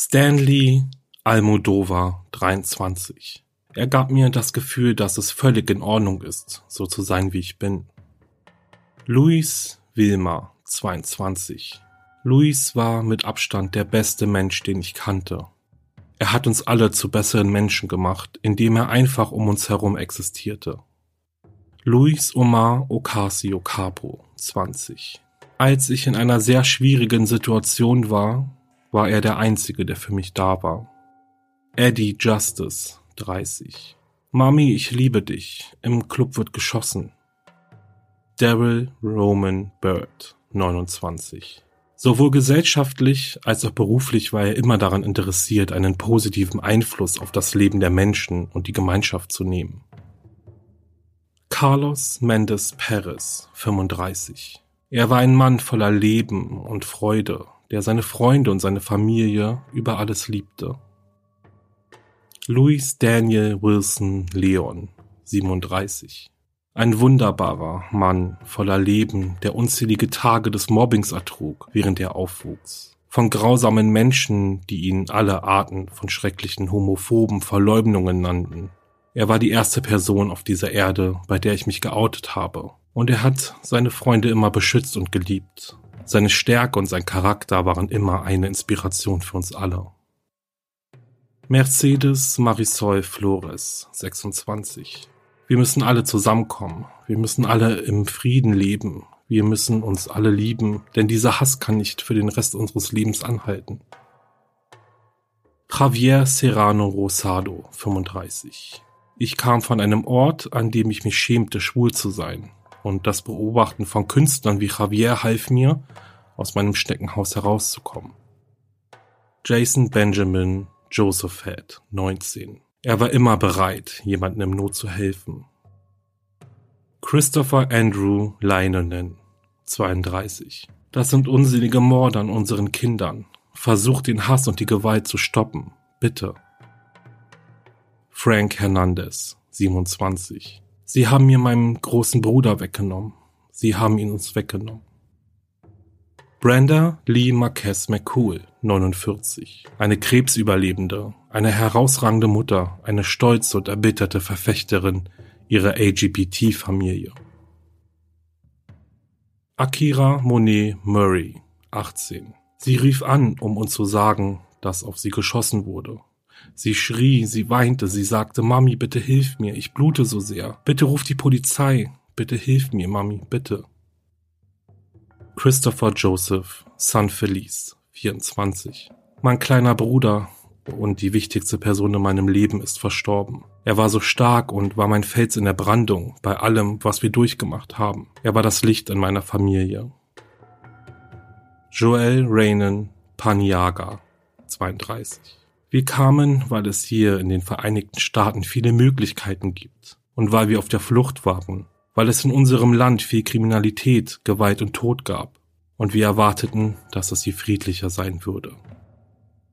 Stanley Almodovar 23. Er gab mir das Gefühl, dass es völlig in Ordnung ist, so zu sein, wie ich bin. Luis Wilmer 22. Luis war mit Abstand der beste Mensch, den ich kannte. Er hat uns alle zu besseren Menschen gemacht, indem er einfach um uns herum existierte. Luis Omar Ocasio Capo 20. Als ich in einer sehr schwierigen Situation war, war er der Einzige, der für mich da war. Eddie Justice, 30. Mami, ich liebe dich. Im Club wird geschossen. Daryl Roman Bird, 29. Sowohl gesellschaftlich als auch beruflich war er immer daran interessiert, einen positiven Einfluss auf das Leben der Menschen und die Gemeinschaft zu nehmen. Carlos Mendes Perez, 35. Er war ein Mann voller Leben und Freude, der seine Freunde und seine Familie über alles liebte. Louis Daniel Wilson Leon, 37. Ein wunderbarer Mann voller Leben, der unzählige Tage des Mobbings ertrug, während er aufwuchs. Von grausamen Menschen, die ihn alle Arten von schrecklichen homophoben Verleumdungen nannten. Er war die erste Person auf dieser Erde, bei der ich mich geoutet habe. Und er hat seine Freunde immer beschützt und geliebt. Seine Stärke und sein Charakter waren immer eine Inspiration für uns alle. Mercedes Marisol Flores, 26. Wir müssen alle zusammenkommen. Wir müssen alle im Frieden leben. Wir müssen uns alle lieben, denn dieser Hass kann nicht für den Rest unseres Lebens anhalten. Javier Serrano Rosado, 35. Ich kam von einem Ort, an dem ich mich schämte, schwul zu sein und das Beobachten von Künstlern wie Javier half mir, aus meinem Steckenhaus herauszukommen. Jason Benjamin Joseph Head, 19. Er war immer bereit, jemandem im Not zu helfen. Christopher Andrew Leinonen, 32. Das sind unsinnige Morde an unseren Kindern. Versucht den Hass und die Gewalt zu stoppen. Bitte. Frank Hernandez, 27. Sie haben mir meinen großen Bruder weggenommen. Sie haben ihn uns weggenommen. Brenda Lee Marquez McCool, 49. Eine Krebsüberlebende, eine herausragende Mutter, eine stolze und erbitterte Verfechterin ihrer LGBT-Familie. Akira Monet Murray, 18. Sie rief an, um uns zu sagen, dass auf sie geschossen wurde. Sie schrie, sie weinte, sie sagte, Mami, bitte hilf mir, ich blute so sehr. Bitte ruf die Polizei. Bitte hilf mir, Mami, bitte. Christopher Joseph, San Felice, 24. Mein kleiner Bruder und die wichtigste Person in meinem Leben ist verstorben. Er war so stark und war mein Fels in der Brandung bei allem, was wir durchgemacht haben. Er war das Licht in meiner Familie. Joel Raynon Paniaga, 32. Wir kamen, weil es hier in den Vereinigten Staaten viele Möglichkeiten gibt und weil wir auf der Flucht waren, weil es in unserem Land viel Kriminalität, Gewalt und Tod gab und wir erwarteten, dass es hier friedlicher sein würde.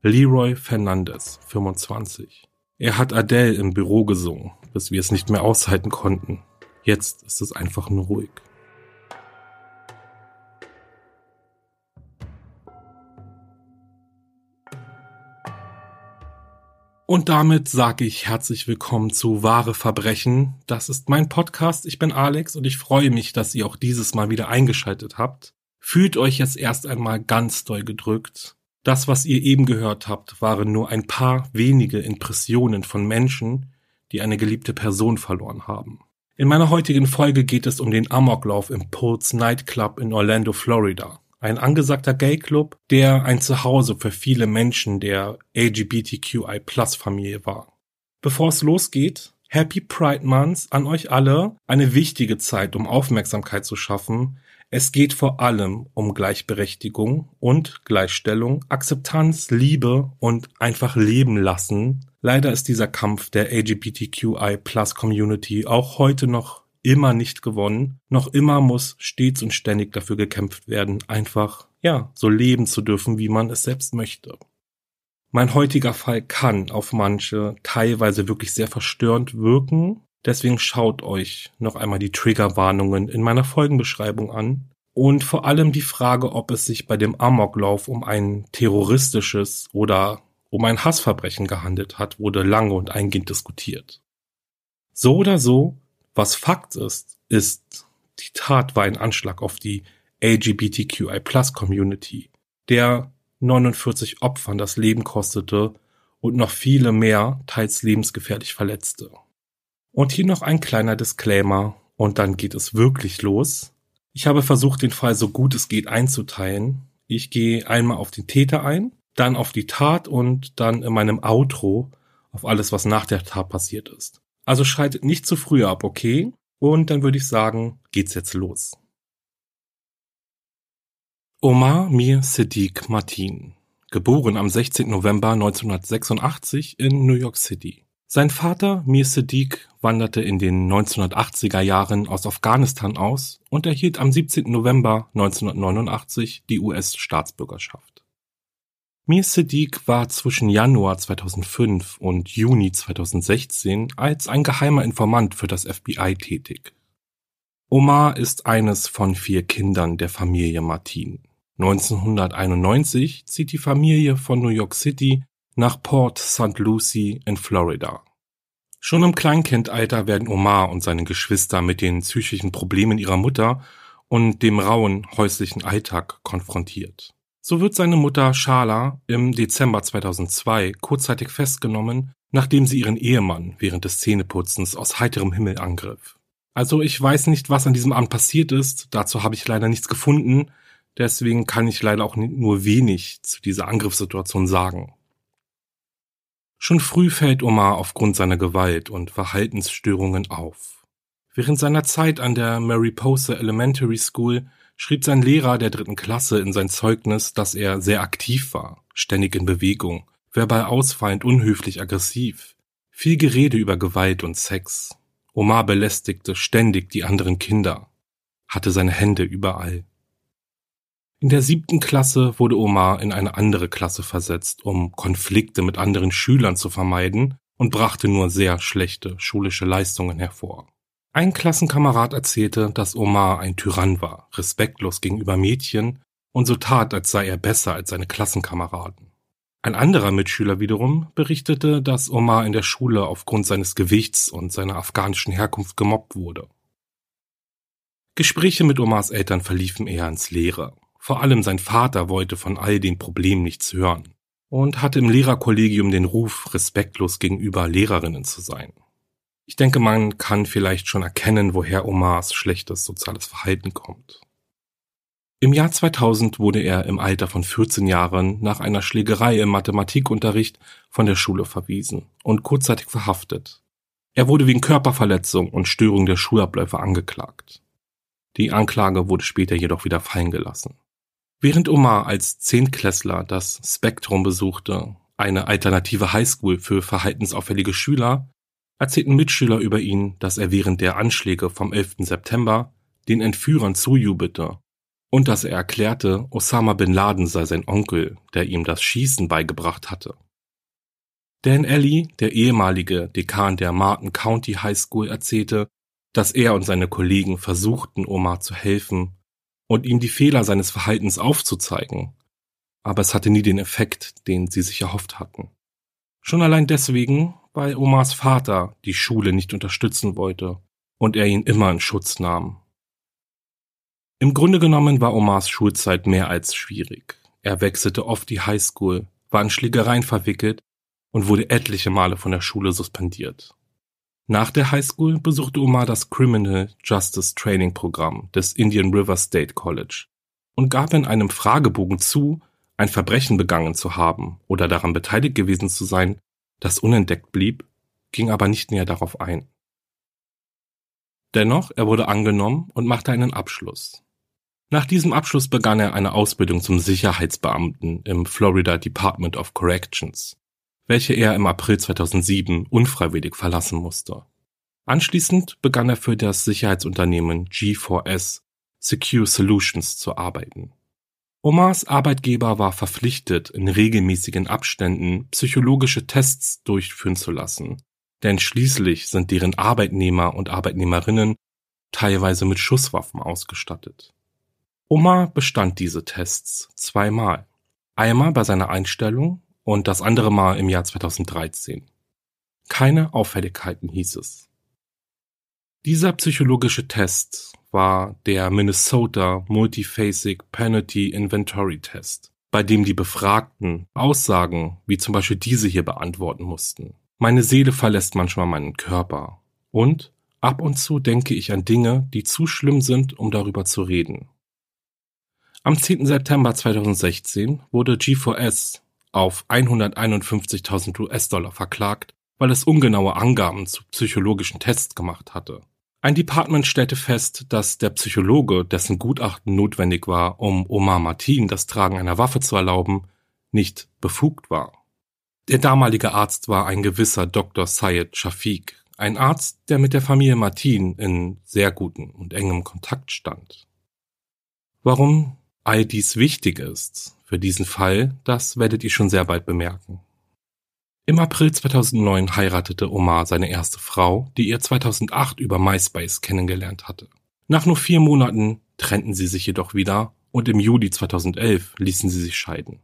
Leroy Fernandez, 25. Er hat Adele im Büro gesungen, bis wir es nicht mehr aushalten konnten. Jetzt ist es einfach nur ruhig. Und damit sage ich herzlich willkommen zu Wahre Verbrechen. Das ist mein Podcast. Ich bin Alex und ich freue mich, dass ihr auch dieses Mal wieder eingeschaltet habt. Fühlt euch jetzt erst einmal ganz doll gedrückt. Das, was ihr eben gehört habt, waren nur ein paar wenige Impressionen von Menschen, die eine geliebte Person verloren haben. In meiner heutigen Folge geht es um den Amoklauf im Pulse Nightclub in Orlando, Florida ein angesagter Gay-Club, der ein Zuhause für viele Menschen der LGBTQI-Plus-Familie war. Bevor es losgeht, Happy Pride Month an euch alle. Eine wichtige Zeit, um Aufmerksamkeit zu schaffen. Es geht vor allem um Gleichberechtigung und Gleichstellung, Akzeptanz, Liebe und einfach leben lassen. Leider ist dieser Kampf der LGBTQI Plus Community auch heute noch immer nicht gewonnen. Noch immer muss stets und ständig dafür gekämpft werden, einfach, ja, so leben zu dürfen, wie man es selbst möchte. Mein heutiger Fall kann auf manche teilweise wirklich sehr verstörend wirken. Deswegen schaut euch noch einmal die Triggerwarnungen in meiner Folgenbeschreibung an. Und vor allem die Frage, ob es sich bei dem Amoklauf um ein terroristisches oder um ein Hassverbrechen gehandelt hat, wurde lange und eingehend diskutiert. So oder so, was Fakt ist, ist, die Tat war ein Anschlag auf die LGBTQI Plus Community, der 49 Opfern das Leben kostete und noch viele mehr teils lebensgefährlich verletzte. Und hier noch ein kleiner Disclaimer und dann geht es wirklich los. Ich habe versucht, den Fall so gut es geht einzuteilen. Ich gehe einmal auf den Täter ein, dann auf die Tat und dann in meinem Outro auf alles, was nach der Tat passiert ist. Also schaltet nicht zu früh ab, okay? Und dann würde ich sagen, geht's jetzt los. Omar Mir Siddiq Martin, geboren am 16. November 1986 in New York City. Sein Vater Mir Siddiq wanderte in den 1980er Jahren aus Afghanistan aus und erhielt am 17. November 1989 die US-Staatsbürgerschaft. Mir Siddiq war zwischen Januar 2005 und Juni 2016 als ein geheimer Informant für das FBI tätig. Omar ist eines von vier Kindern der Familie Martin. 1991 zieht die Familie von New York City nach Port St. Lucie in Florida. Schon im Kleinkindalter werden Omar und seine Geschwister mit den psychischen Problemen ihrer Mutter und dem rauen häuslichen Alltag konfrontiert. So wird seine Mutter Shala im Dezember 2002 kurzzeitig festgenommen, nachdem sie ihren Ehemann während des Zähneputzens aus heiterem Himmel angriff. Also ich weiß nicht, was an diesem Abend passiert ist, dazu habe ich leider nichts gefunden, deswegen kann ich leider auch nur wenig zu dieser Angriffssituation sagen. Schon früh fällt Omar aufgrund seiner Gewalt und Verhaltensstörungen auf. Während seiner Zeit an der Mariposa Elementary School schrieb sein Lehrer der dritten Klasse in sein Zeugnis, dass er sehr aktiv war, ständig in Bewegung, verbal ausfallend, unhöflich, aggressiv, viel Gerede über Gewalt und Sex. Omar belästigte ständig die anderen Kinder, hatte seine Hände überall. In der siebten Klasse wurde Omar in eine andere Klasse versetzt, um Konflikte mit anderen Schülern zu vermeiden und brachte nur sehr schlechte schulische Leistungen hervor. Ein Klassenkamerad erzählte, dass Omar ein Tyrann war, respektlos gegenüber Mädchen und so tat, als sei er besser als seine Klassenkameraden. Ein anderer Mitschüler wiederum berichtete, dass Omar in der Schule aufgrund seines Gewichts und seiner afghanischen Herkunft gemobbt wurde. Gespräche mit Omars Eltern verliefen eher ins Leere. Vor allem sein Vater wollte von all den Problemen nichts hören und hatte im Lehrerkollegium den Ruf, respektlos gegenüber Lehrerinnen zu sein. Ich denke, man kann vielleicht schon erkennen, woher Omars schlechtes soziales Verhalten kommt. Im Jahr 2000 wurde er im Alter von 14 Jahren nach einer Schlägerei im Mathematikunterricht von der Schule verwiesen und kurzzeitig verhaftet. Er wurde wegen Körperverletzung und Störung der Schulabläufe angeklagt. Die Anklage wurde später jedoch wieder fallen gelassen. Während Omar als Zehntklässler das Spektrum besuchte, eine alternative Highschool für verhaltensauffällige Schüler, erzählten Mitschüler über ihn, dass er während der Anschläge vom 11. September den Entführern zujubelte und dass er erklärte, Osama bin Laden sei sein Onkel, der ihm das Schießen beigebracht hatte. Dan Alley, der ehemalige Dekan der Martin County High School, erzählte, dass er und seine Kollegen versuchten, Omar zu helfen und ihm die Fehler seines Verhaltens aufzuzeigen, aber es hatte nie den Effekt, den sie sich erhofft hatten. Schon allein deswegen, weil Omars Vater die Schule nicht unterstützen wollte und er ihn immer in Schutz nahm. Im Grunde genommen war Omars Schulzeit mehr als schwierig. Er wechselte oft die Highschool, war in Schlägereien verwickelt und wurde etliche Male von der Schule suspendiert. Nach der Highschool besuchte Omar das Criminal Justice Training Programm des Indian River State College und gab in einem Fragebogen zu, ein Verbrechen begangen zu haben oder daran beteiligt gewesen zu sein, das unentdeckt blieb, ging aber nicht näher darauf ein. Dennoch, er wurde angenommen und machte einen Abschluss. Nach diesem Abschluss begann er eine Ausbildung zum Sicherheitsbeamten im Florida Department of Corrections, welche er im April 2007 unfreiwillig verlassen musste. Anschließend begann er für das Sicherheitsunternehmen G4S Secure Solutions zu arbeiten. Omars Arbeitgeber war verpflichtet, in regelmäßigen Abständen psychologische Tests durchführen zu lassen, denn schließlich sind deren Arbeitnehmer und Arbeitnehmerinnen teilweise mit Schusswaffen ausgestattet. Omar bestand diese Tests zweimal. Einmal bei seiner Einstellung und das andere Mal im Jahr 2013. Keine Auffälligkeiten hieß es. Dieser psychologische Test war der Minnesota Multiphasic Penalty Inventory Test, bei dem die Befragten Aussagen wie zum Beispiel diese hier beantworten mussten. Meine Seele verlässt manchmal meinen Körper. Und ab und zu denke ich an Dinge, die zu schlimm sind, um darüber zu reden. Am 10. September 2016 wurde G4S auf 151.000 US-Dollar verklagt, weil es ungenaue Angaben zu psychologischen Tests gemacht hatte. Ein Department stellte fest, dass der Psychologe, dessen Gutachten notwendig war, um Omar Martin das Tragen einer Waffe zu erlauben, nicht befugt war. Der damalige Arzt war ein gewisser Dr. Syed Shafiq, ein Arzt, der mit der Familie Martin in sehr guten und engem Kontakt stand. Warum all dies wichtig ist für diesen Fall, das werdet ihr schon sehr bald bemerken. Im April 2009 heiratete Omar seine erste Frau, die er 2008 über MySpace kennengelernt hatte. Nach nur vier Monaten trennten sie sich jedoch wieder und im Juli 2011 ließen sie sich scheiden.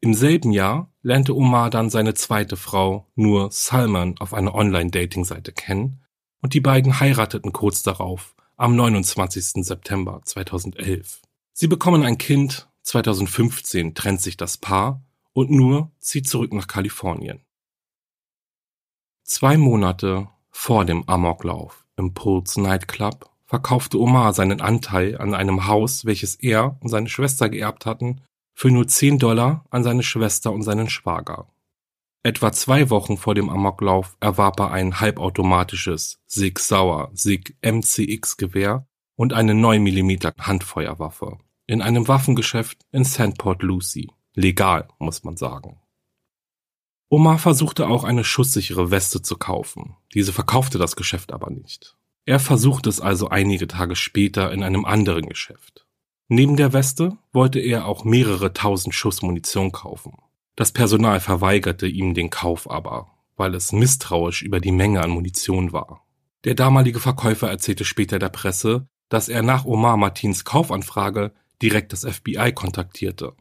Im selben Jahr lernte Omar dann seine zweite Frau Nur Salman auf einer Online-Dating-Seite kennen und die beiden heirateten kurz darauf am 29. September 2011. Sie bekommen ein Kind, 2015 trennt sich das Paar und Nur zieht zurück nach Kalifornien. Zwei Monate vor dem Amoklauf im Pulse Nightclub verkaufte Omar seinen Anteil an einem Haus, welches er und seine Schwester geerbt hatten, für nur 10 Dollar an seine Schwester und seinen Schwager. Etwa zwei Wochen vor dem Amoklauf erwarb er ein halbautomatisches Sig Sauer Sig MCX Gewehr und eine 9 mm Handfeuerwaffe in einem Waffengeschäft in St. Port Lucie. Legal, muss man sagen. Omar versuchte auch eine schusssichere Weste zu kaufen. Diese verkaufte das Geschäft aber nicht. Er versuchte es also einige Tage später in einem anderen Geschäft. Neben der Weste wollte er auch mehrere tausend Schuss Munition kaufen. Das Personal verweigerte ihm den Kauf aber, weil es misstrauisch über die Menge an Munition war. Der damalige Verkäufer erzählte später der Presse, dass er nach Omar Martins Kaufanfrage direkt das FBI kontaktierte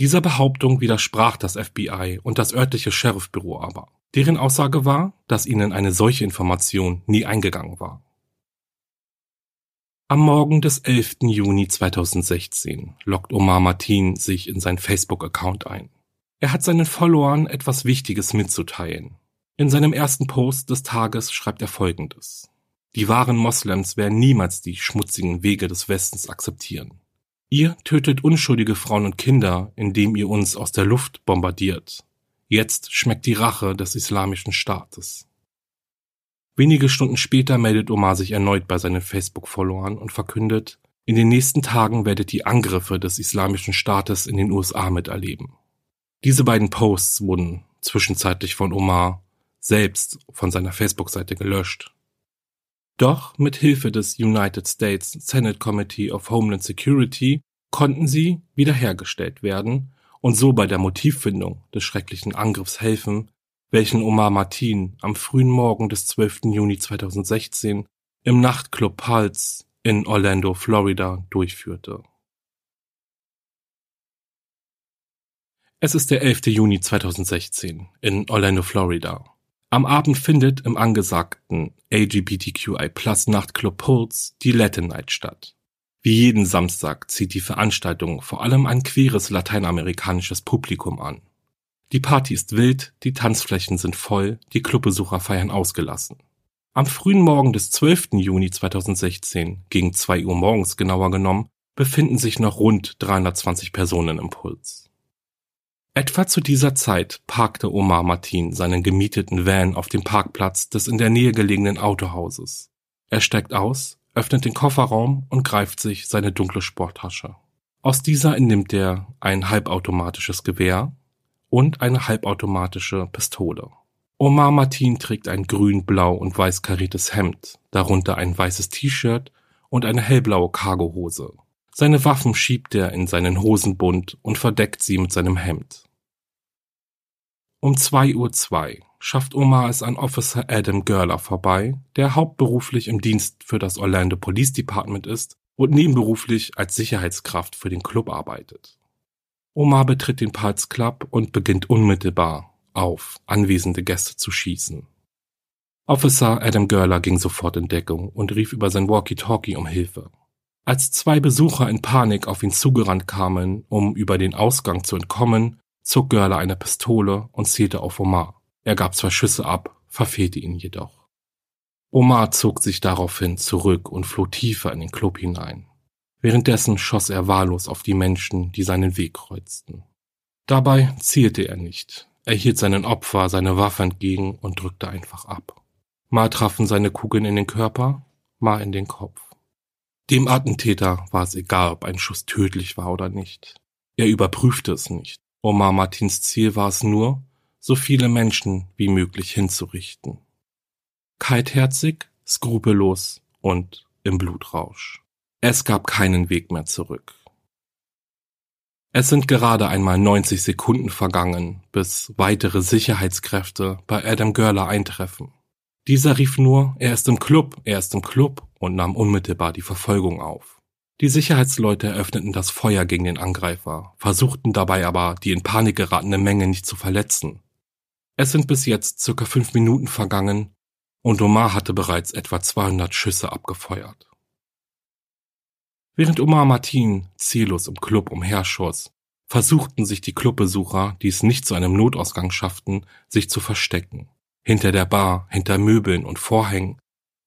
dieser Behauptung widersprach das FBI und das örtliche Sheriffbüro aber. Deren Aussage war, dass ihnen eine solche Information nie eingegangen war. Am Morgen des 11. Juni 2016 loggt Omar Martin sich in sein Facebook-Account ein. Er hat seinen Followern etwas Wichtiges mitzuteilen. In seinem ersten Post des Tages schreibt er folgendes. Die wahren Moslems werden niemals die schmutzigen Wege des Westens akzeptieren. Ihr tötet unschuldige Frauen und Kinder, indem ihr uns aus der Luft bombardiert. Jetzt schmeckt die Rache des Islamischen Staates. Wenige Stunden später meldet Omar sich erneut bei seinen Facebook-Followern und verkündet, in den nächsten Tagen werdet ihr Angriffe des Islamischen Staates in den USA miterleben. Diese beiden Posts wurden zwischenzeitlich von Omar selbst von seiner Facebook-Seite gelöscht. Doch mit Hilfe des United States Senate Committee of Homeland Security konnten sie wiederhergestellt werden und so bei der Motivfindung des schrecklichen Angriffs helfen, welchen Omar Martin am frühen Morgen des 12. Juni 2016 im Nachtclub Pulse in Orlando, Florida durchführte. Es ist der 11. Juni 2016 in Orlando, Florida. Am Abend findet im angesagten LGBTQI Plus Nachtclub Pulse die Latin Night statt. Wie jeden Samstag zieht die Veranstaltung vor allem ein queeres lateinamerikanisches Publikum an. Die Party ist wild, die Tanzflächen sind voll, die Clubbesucher feiern ausgelassen. Am frühen Morgen des 12. Juni 2016, gegen 2 Uhr morgens genauer genommen, befinden sich noch rund 320 Personen im Puls. Etwa zu dieser Zeit parkte Omar Martin seinen gemieteten Van auf dem Parkplatz des in der Nähe gelegenen Autohauses. Er steigt aus, öffnet den Kofferraum und greift sich seine dunkle Sporttasche. Aus dieser entnimmt er ein halbautomatisches Gewehr und eine halbautomatische Pistole. Omar Martin trägt ein grün, blau und weiß kariertes Hemd, darunter ein weißes T-Shirt und eine hellblaue Cargohose. Seine Waffen schiebt er in seinen Hosenbund und verdeckt sie mit seinem Hemd. Um zwei Uhr zwei schafft Omar es an Officer Adam Görler vorbei, der hauptberuflich im Dienst für das Orlando Police Department ist und nebenberuflich als Sicherheitskraft für den Club arbeitet. Omar betritt den Pulse Club und beginnt unmittelbar auf anwesende Gäste zu schießen. Officer Adam Görler ging sofort in Deckung und rief über sein Walkie-Talkie um Hilfe. Als zwei Besucher in Panik auf ihn zugerannt kamen, um über den Ausgang zu entkommen, zog Görler eine Pistole und zielte auf Omar. Er gab zwei Schüsse ab, verfehlte ihn jedoch. Omar zog sich daraufhin zurück und floh tiefer in den Club hinein. Währenddessen schoss er wahllos auf die Menschen, die seinen Weg kreuzten. Dabei zielte er nicht. Er hielt seinen Opfer seine Waffe entgegen und drückte einfach ab. Mal trafen seine Kugeln in den Körper, mal in den Kopf. Dem Attentäter war es egal, ob ein Schuss tödlich war oder nicht. Er überprüfte es nicht. Omar Martins Ziel war es nur, so viele Menschen wie möglich hinzurichten. Kaltherzig, skrupellos und im Blutrausch. Es gab keinen Weg mehr zurück. Es sind gerade einmal 90 Sekunden vergangen, bis weitere Sicherheitskräfte bei Adam Görler eintreffen. Dieser rief nur, er ist im Club, er ist im Club und nahm unmittelbar die Verfolgung auf. Die Sicherheitsleute eröffneten das Feuer gegen den Angreifer, versuchten dabei aber, die in Panik geratene Menge nicht zu verletzen. Es sind bis jetzt circa fünf Minuten vergangen und Omar hatte bereits etwa 200 Schüsse abgefeuert. Während Omar Martin ziellos im Club umherschoss, versuchten sich die Clubbesucher, die es nicht zu einem Notausgang schafften, sich zu verstecken. Hinter der Bar, hinter Möbeln und Vorhängen,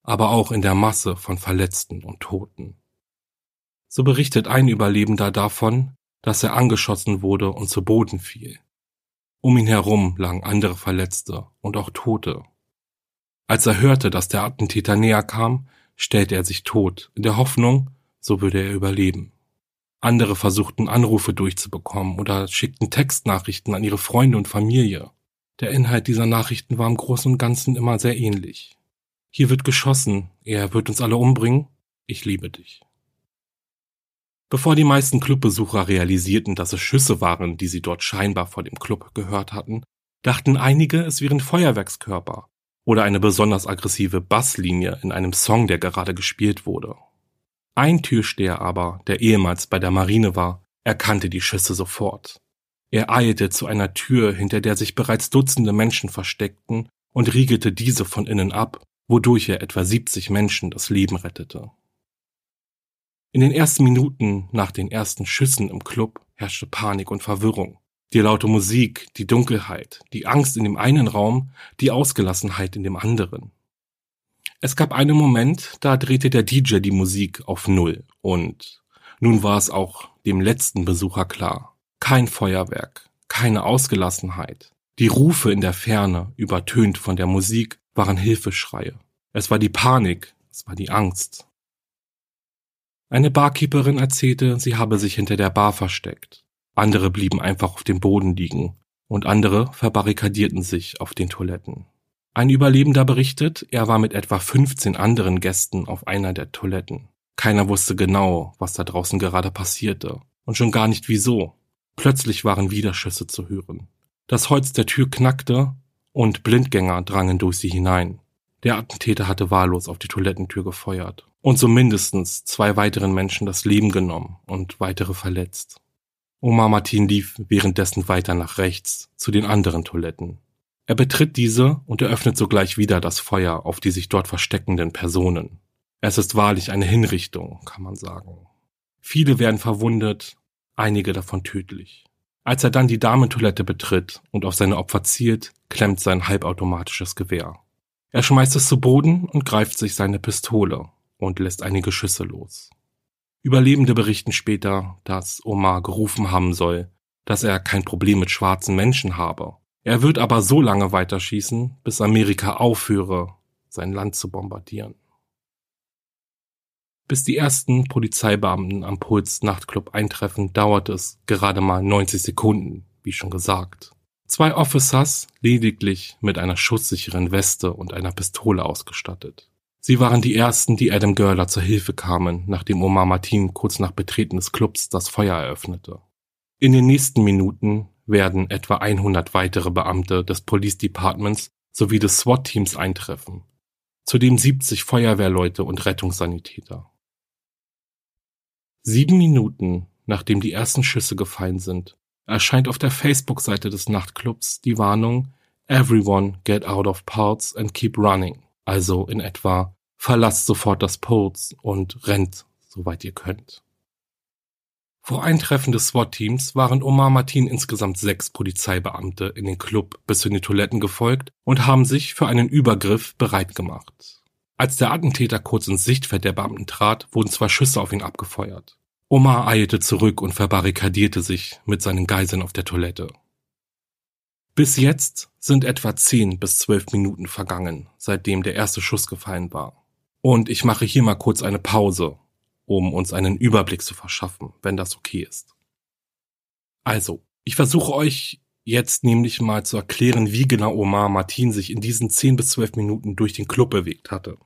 aber auch in der Masse von Verletzten und Toten. So berichtet ein Überlebender davon, dass er angeschossen wurde und zu Boden fiel. Um ihn herum lagen andere Verletzte und auch Tote. Als er hörte, dass der Attentäter näher kam, stellte er sich tot, in der Hoffnung, so würde er überleben. Andere versuchten Anrufe durchzubekommen oder schickten Textnachrichten an ihre Freunde und Familie. Der Inhalt dieser Nachrichten war im Großen und Ganzen immer sehr ähnlich. Hier wird geschossen, er wird uns alle umbringen, ich liebe dich. Bevor die meisten Clubbesucher realisierten, dass es Schüsse waren, die sie dort scheinbar vor dem Club gehört hatten, dachten einige, es wären Feuerwerkskörper oder eine besonders aggressive Basslinie in einem Song, der gerade gespielt wurde. Ein Türsteher aber, der ehemals bei der Marine war, erkannte die Schüsse sofort. Er eilte zu einer Tür, hinter der sich bereits Dutzende Menschen versteckten, und riegelte diese von innen ab, wodurch er etwa 70 Menschen das Leben rettete. In den ersten Minuten nach den ersten Schüssen im Club herrschte Panik und Verwirrung. Die laute Musik, die Dunkelheit, die Angst in dem einen Raum, die Ausgelassenheit in dem anderen. Es gab einen Moment, da drehte der DJ die Musik auf Null und nun war es auch dem letzten Besucher klar. Kein Feuerwerk, keine Ausgelassenheit. Die Rufe in der Ferne, übertönt von der Musik, waren Hilfeschreie. Es war die Panik, es war die Angst. Eine Barkeeperin erzählte, sie habe sich hinter der Bar versteckt. Andere blieben einfach auf dem Boden liegen und andere verbarrikadierten sich auf den Toiletten. Ein Überlebender berichtet, er war mit etwa 15 anderen Gästen auf einer der Toiletten. Keiner wusste genau, was da draußen gerade passierte und schon gar nicht wieso. Plötzlich waren wieder Schüsse zu hören. Das Holz der Tür knackte und Blindgänger drangen durch sie hinein. Der Attentäter hatte wahllos auf die Toilettentür gefeuert und so mindestens zwei weiteren Menschen das Leben genommen und weitere verletzt. Omar Martin lief währenddessen weiter nach rechts zu den anderen Toiletten. Er betritt diese und eröffnet sogleich wieder das Feuer auf die sich dort versteckenden Personen. Es ist wahrlich eine Hinrichtung, kann man sagen. Viele werden verwundet, einige davon tödlich. Als er dann die Damentoilette betritt und auf seine Opfer zielt, klemmt sein halbautomatisches Gewehr. Er schmeißt es zu Boden und greift sich seine Pistole und lässt einige Schüsse los. Überlebende berichten später, dass Omar gerufen haben soll, dass er kein Problem mit schwarzen Menschen habe. Er wird aber so lange weiterschießen, bis Amerika aufhöre, sein Land zu bombardieren. Bis die ersten Polizeibeamten am Puls Nachtclub eintreffen, dauert es gerade mal 90 Sekunden, wie schon gesagt. Zwei Officers, lediglich mit einer schusssicheren Weste und einer Pistole ausgestattet. Sie waren die ersten, die Adam Görler zur Hilfe kamen, nachdem Omar Martin kurz nach Betreten des Clubs das Feuer eröffnete. In den nächsten Minuten werden etwa 100 weitere Beamte des Police Departments sowie des SWAT-Teams eintreffen, zudem 70 Feuerwehrleute und Rettungssanitäter. Sieben Minuten, nachdem die ersten Schüsse gefallen sind, erscheint auf der Facebook-Seite des Nachtclubs die Warnung Everyone get out of Pulse and keep running. Also in etwa verlasst sofort das Pulse und rennt, soweit ihr könnt. Vor Eintreffen des SWAT-Teams waren Omar Martin insgesamt sechs Polizeibeamte in den Club bis zu den Toiletten gefolgt und haben sich für einen Übergriff bereit gemacht. Als der Attentäter kurz ins Sichtfeld der Beamten trat, wurden zwei Schüsse auf ihn abgefeuert. Omar eilte zurück und verbarrikadierte sich mit seinen Geiseln auf der Toilette. Bis jetzt sind etwa zehn bis zwölf Minuten vergangen, seitdem der erste Schuss gefallen war. Und ich mache hier mal kurz eine Pause, um uns einen Überblick zu verschaffen, wenn das okay ist. Also, ich versuche euch jetzt nämlich mal zu erklären, wie genau Omar Martin sich in diesen zehn bis zwölf Minuten durch den Club bewegt hatte.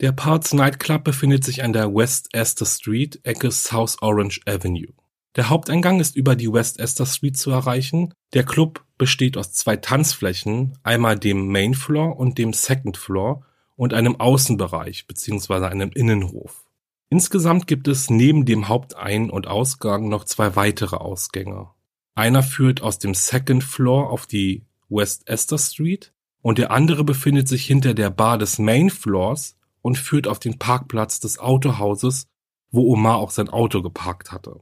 Der Parts Nightclub befindet sich an der West Esther Street, Ecke South Orange Avenue. Der Haupteingang ist über die West Esther Street zu erreichen. Der Club besteht aus zwei Tanzflächen, einmal dem Main Floor und dem Second Floor und einem Außenbereich bzw. einem Innenhof. Insgesamt gibt es neben dem Hauptein- und Ausgang noch zwei weitere Ausgänge. Einer führt aus dem Second Floor auf die West Esther Street und der andere befindet sich hinter der Bar des Main Floors und führt auf den Parkplatz des Autohauses, wo Omar auch sein Auto geparkt hatte.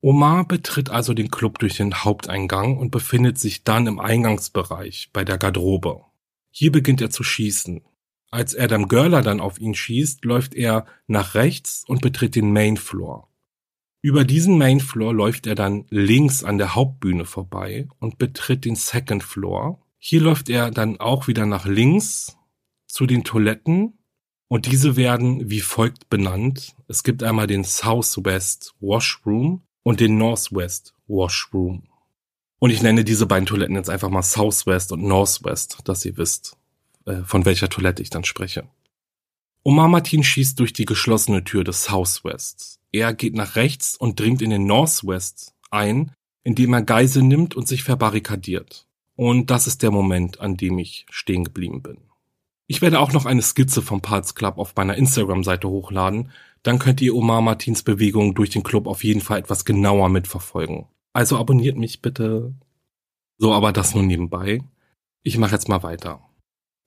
Omar betritt also den Club durch den Haupteingang und befindet sich dann im Eingangsbereich bei der Garderobe. Hier beginnt er zu schießen. Als Adam Görler dann auf ihn schießt, läuft er nach rechts und betritt den Main Floor. Über diesen Main Floor läuft er dann links an der Hauptbühne vorbei und betritt den Second Floor. Hier läuft er dann auch wieder nach links zu den Toiletten und diese werden wie folgt benannt. Es gibt einmal den Southwest Washroom und den Northwest Washroom. Und ich nenne diese beiden Toiletten jetzt einfach mal Southwest und Northwest, dass ihr wisst, äh, von welcher Toilette ich dann spreche. Omar Martin schießt durch die geschlossene Tür des Southwest. Er geht nach rechts und dringt in den Northwest ein, indem er Geisel nimmt und sich verbarrikadiert. Und das ist der Moment, an dem ich stehen geblieben bin. Ich werde auch noch eine Skizze vom Pulse Club auf meiner Instagram-Seite hochladen. Dann könnt ihr Omar Martins Bewegung durch den Club auf jeden Fall etwas genauer mitverfolgen. Also abonniert mich bitte. So, aber das nur nebenbei. Ich mache jetzt mal weiter.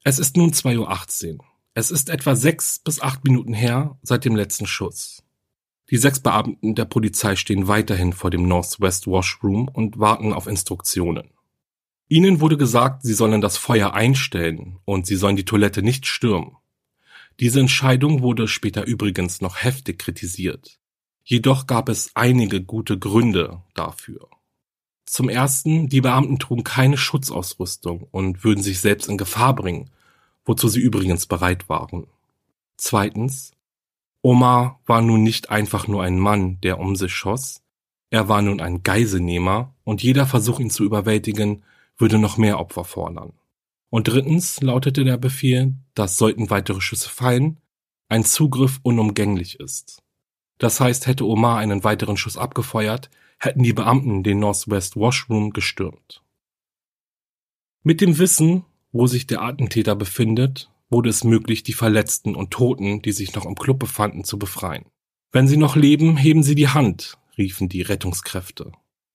Es ist nun 2.18 Uhr. Es ist etwa sechs bis acht Minuten her seit dem letzten Schuss. Die sechs Beamten der Polizei stehen weiterhin vor dem Northwest Washroom und warten auf Instruktionen. Ihnen wurde gesagt, sie sollen das Feuer einstellen und sie sollen die Toilette nicht stürmen. Diese Entscheidung wurde später übrigens noch heftig kritisiert. Jedoch gab es einige gute Gründe dafür. Zum ersten, die Beamten trugen keine Schutzausrüstung und würden sich selbst in Gefahr bringen, wozu sie übrigens bereit waren. Zweitens, Omar war nun nicht einfach nur ein Mann, der um sich schoss, er war nun ein Geiselnehmer und jeder Versuch, ihn zu überwältigen, würde noch mehr Opfer fordern. Und drittens lautete der Befehl, dass sollten weitere Schüsse fallen, ein Zugriff unumgänglich ist. Das heißt, hätte Omar einen weiteren Schuss abgefeuert, hätten die Beamten den Northwest Washroom gestürmt. Mit dem Wissen, wo sich der Attentäter befindet, wurde es möglich, die Verletzten und Toten, die sich noch im Club befanden, zu befreien. Wenn Sie noch leben, heben Sie die Hand, riefen die Rettungskräfte.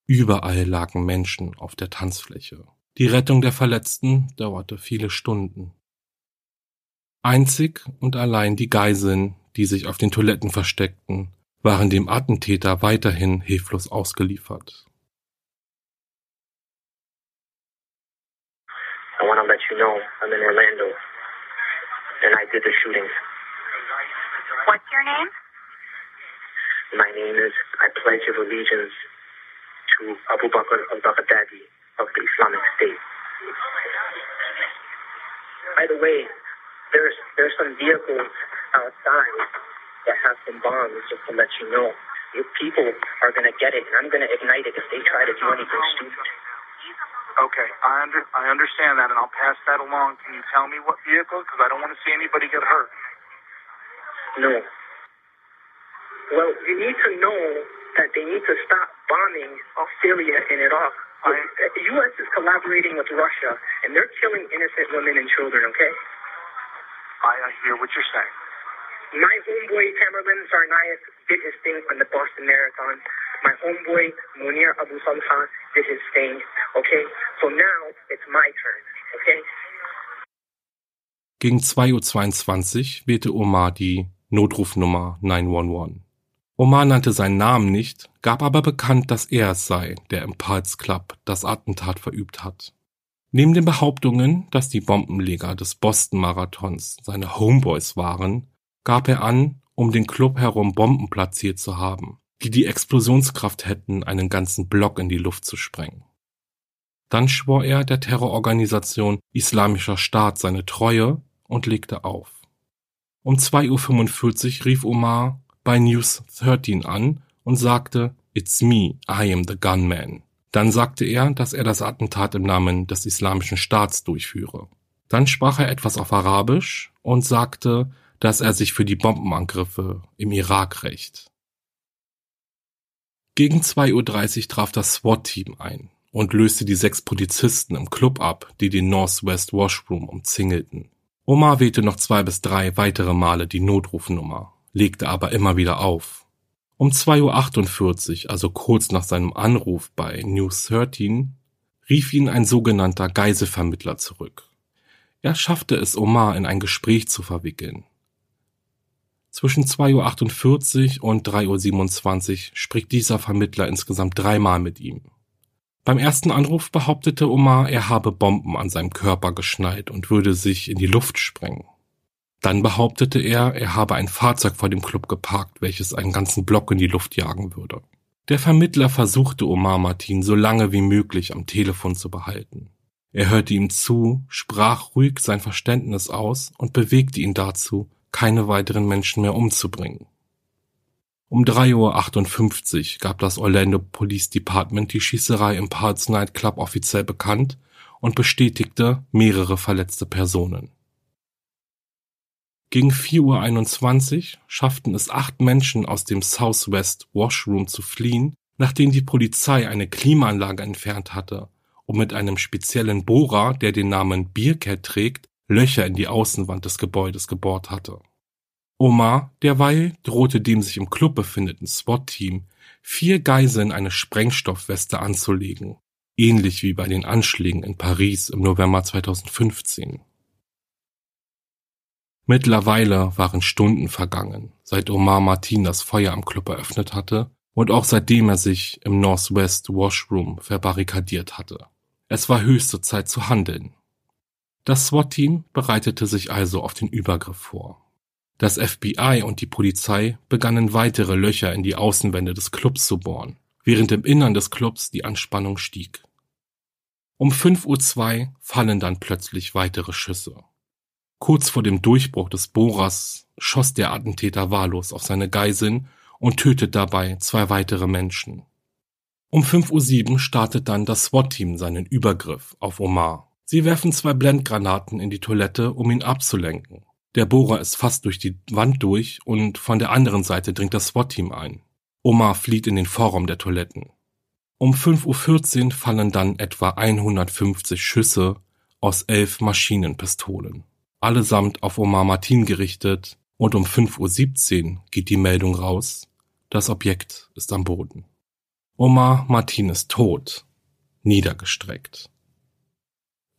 Überall lagen Menschen auf der Tanzfläche. Die Rettung der Verletzten dauerte viele Stunden. Einzig und allein die Geiseln, die sich auf den Toiletten versteckten, waren dem Attentäter weiterhin hilflos ausgeliefert. And I did the shooting. What's your name? My name is I pledge of allegiance to Abu Bakr al-Baghdadi of the Islamic State. By the way, there's there's some vehicles outside that have some bombs, just to let you know. Your people are gonna get it, and I'm gonna ignite it if they try to do anything stupid. Okay, I under I understand that, and I'll pass that along. Can you tell me what vehicle? Because I don't want to see anybody get hurt. No. Well, you need to know that they need to stop bombing Syria and Iraq. I- the U.S. is collaborating with Russia, and they're killing innocent women and children. Okay. I, I hear what you're saying. My homeboy Tamerlan Sarnaik did his thing on the Boston Marathon. My homeboy Munir Abu Salha did his thing. Okay. So now it's my turn. Okay. Gegen 2.22 Uhr wählte Omar die Notrufnummer 911. Omar nannte seinen Namen nicht, gab aber bekannt, dass er es sei, der im Pulse Club das Attentat verübt hat. Neben den Behauptungen, dass die Bombenleger des Boston-Marathons seine Homeboys waren, gab er an, um den Club herum Bomben platziert zu haben, die die Explosionskraft hätten, einen ganzen Block in die Luft zu sprengen. Dann schwor er der Terrororganisation Islamischer Staat seine Treue und legte auf. Um 2.45 Uhr rief Omar bei News 13 an und sagte, It's me, I am the gunman. Dann sagte er, dass er das Attentat im Namen des Islamischen Staats durchführe. Dann sprach er etwas auf Arabisch und sagte, dass er sich für die Bombenangriffe im Irak rächt. Gegen 2.30 Uhr traf das SWAT-Team ein und löste die sechs Polizisten im Club ab, die den Northwest Washroom umzingelten. Omar wählte noch zwei bis drei weitere Male die Notrufnummer, legte aber immer wieder auf. Um 2.48 Uhr, also kurz nach seinem Anruf bei News 13, rief ihn ein sogenannter Geiselvermittler zurück. Er schaffte es, Omar in ein Gespräch zu verwickeln. Zwischen 2.48 Uhr und 3.27 Uhr spricht dieser Vermittler insgesamt dreimal mit ihm. Beim ersten Anruf behauptete Omar, er habe Bomben an seinem Körper geschnallt und würde sich in die Luft sprengen. Dann behauptete er, er habe ein Fahrzeug vor dem Club geparkt, welches einen ganzen Block in die Luft jagen würde. Der Vermittler versuchte Omar Martin so lange wie möglich am Telefon zu behalten. Er hörte ihm zu, sprach ruhig sein Verständnis aus und bewegte ihn dazu, keine weiteren Menschen mehr umzubringen. Um 3.58 Uhr gab das Orlando Police Department die Schießerei im Parts Night Club offiziell bekannt und bestätigte mehrere verletzte Personen. Gegen 4.21 Uhr schafften es acht Menschen aus dem Southwest Washroom zu fliehen, nachdem die Polizei eine Klimaanlage entfernt hatte, um mit einem speziellen Bohrer, der den Namen Bearcat trägt, Löcher in die Außenwand des Gebäudes gebohrt hatte. Omar derweil drohte dem sich im Club befindenden SWAT-Team, vier Geiseln eine Sprengstoffweste anzulegen, ähnlich wie bei den Anschlägen in Paris im November 2015. Mittlerweile waren Stunden vergangen, seit Omar Martin das Feuer am Club eröffnet hatte und auch seitdem er sich im Northwest Washroom verbarrikadiert hatte. Es war höchste Zeit zu handeln. Das SWAT-Team bereitete sich also auf den Übergriff vor. Das FBI und die Polizei begannen weitere Löcher in die Außenwände des Clubs zu bohren, während im Innern des Clubs die Anspannung stieg. Um 5.02 Uhr fallen dann plötzlich weitere Schüsse. Kurz vor dem Durchbruch des Bohrers schoss der Attentäter wahllos auf seine Geiseln und tötet dabei zwei weitere Menschen. Um 5.07 Uhr startet dann das SWAT-Team seinen Übergriff auf Omar. Sie werfen zwei Blendgranaten in die Toilette, um ihn abzulenken. Der Bohrer ist fast durch die Wand durch und von der anderen Seite dringt das SWAT-Team ein. Omar flieht in den Vorraum der Toiletten. Um 5.14 Uhr fallen dann etwa 150 Schüsse aus elf Maschinenpistolen, allesamt auf Omar Martin gerichtet, und um 5.17 Uhr geht die Meldung raus, das Objekt ist am Boden. Omar Martin ist tot, niedergestreckt.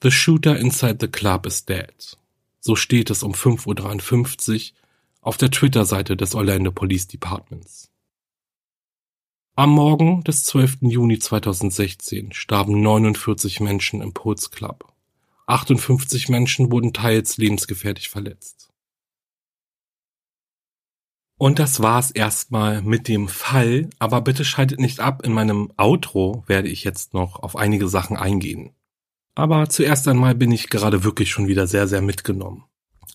The shooter inside the club is dead. So steht es um 5.53 Uhr auf der Twitter-Seite des Orlando Police Departments. Am Morgen des 12. Juni 2016 starben 49 Menschen im Pulse Club. 58 Menschen wurden teils lebensgefährlich verletzt. Und das war's erstmal mit dem Fall, aber bitte schaltet nicht ab, in meinem Outro werde ich jetzt noch auf einige Sachen eingehen. Aber zuerst einmal bin ich gerade wirklich schon wieder sehr, sehr mitgenommen.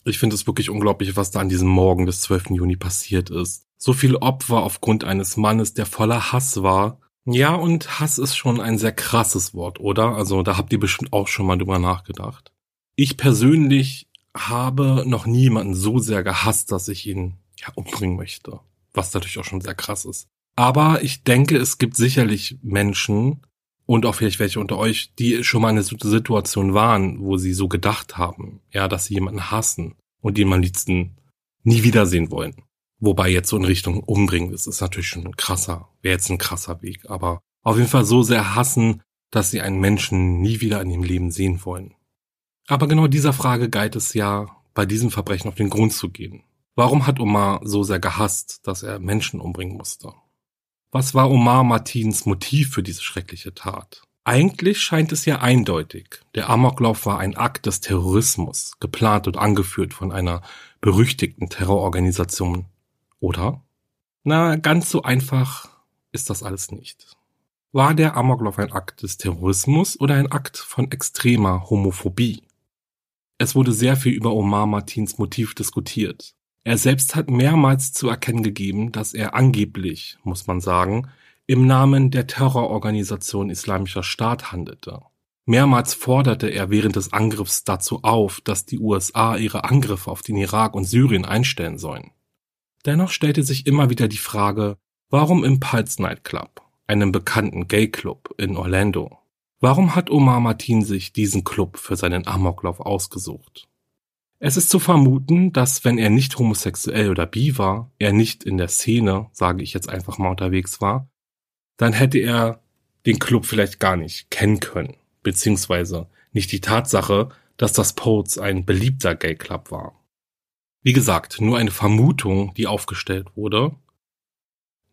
Ich finde es wirklich unglaublich, was da an diesem Morgen des 12. Juni passiert ist. So viele Opfer aufgrund eines Mannes, der voller Hass war. Ja, und Hass ist schon ein sehr krasses Wort, oder? Also da habt ihr bestimmt auch schon mal drüber nachgedacht. Ich persönlich habe noch niemanden so sehr gehasst, dass ich ihn ja, umbringen möchte. Was natürlich auch schon sehr krass ist. Aber ich denke, es gibt sicherlich Menschen und auch vielleicht welche unter euch, die schon mal in einer Situation waren, wo sie so gedacht haben, ja, dass sie jemanden hassen und ihn am liebsten nie wiedersehen wollen. Wobei jetzt so in Richtung umbringen, das ist natürlich schon ein krasser, wäre jetzt ein krasser Weg, aber auf jeden Fall so sehr hassen, dass sie einen Menschen nie wieder in ihrem Leben sehen wollen. Aber genau dieser Frage galt es ja, bei diesem Verbrechen auf den Grund zu gehen. Warum hat Omar so sehr gehasst, dass er Menschen umbringen musste? Was war Omar Martins Motiv für diese schreckliche Tat? Eigentlich scheint es ja eindeutig. Der Amoklauf war ein Akt des Terrorismus, geplant und angeführt von einer berüchtigten Terrororganisation. Oder? Na, ganz so einfach ist das alles nicht. War der Amoklauf ein Akt des Terrorismus oder ein Akt von extremer Homophobie? Es wurde sehr viel über Omar Martins Motiv diskutiert. Er selbst hat mehrmals zu erkennen gegeben, dass er angeblich, muss man sagen, im Namen der Terrororganisation Islamischer Staat handelte. Mehrmals forderte er während des Angriffs dazu auf, dass die USA ihre Angriffe auf den Irak und Syrien einstellen sollen. Dennoch stellte sich immer wieder die Frage, warum im Pulse Nightclub, einem bekannten Gay-Club in Orlando? Warum hat Omar Martin sich diesen Club für seinen Amoklauf ausgesucht? Es ist zu vermuten, dass wenn er nicht homosexuell oder bi war, er nicht in der Szene, sage ich jetzt einfach mal unterwegs war, dann hätte er den Club vielleicht gar nicht kennen können, beziehungsweise nicht die Tatsache, dass das Poets ein beliebter Gay Club war. Wie gesagt, nur eine Vermutung, die aufgestellt wurde.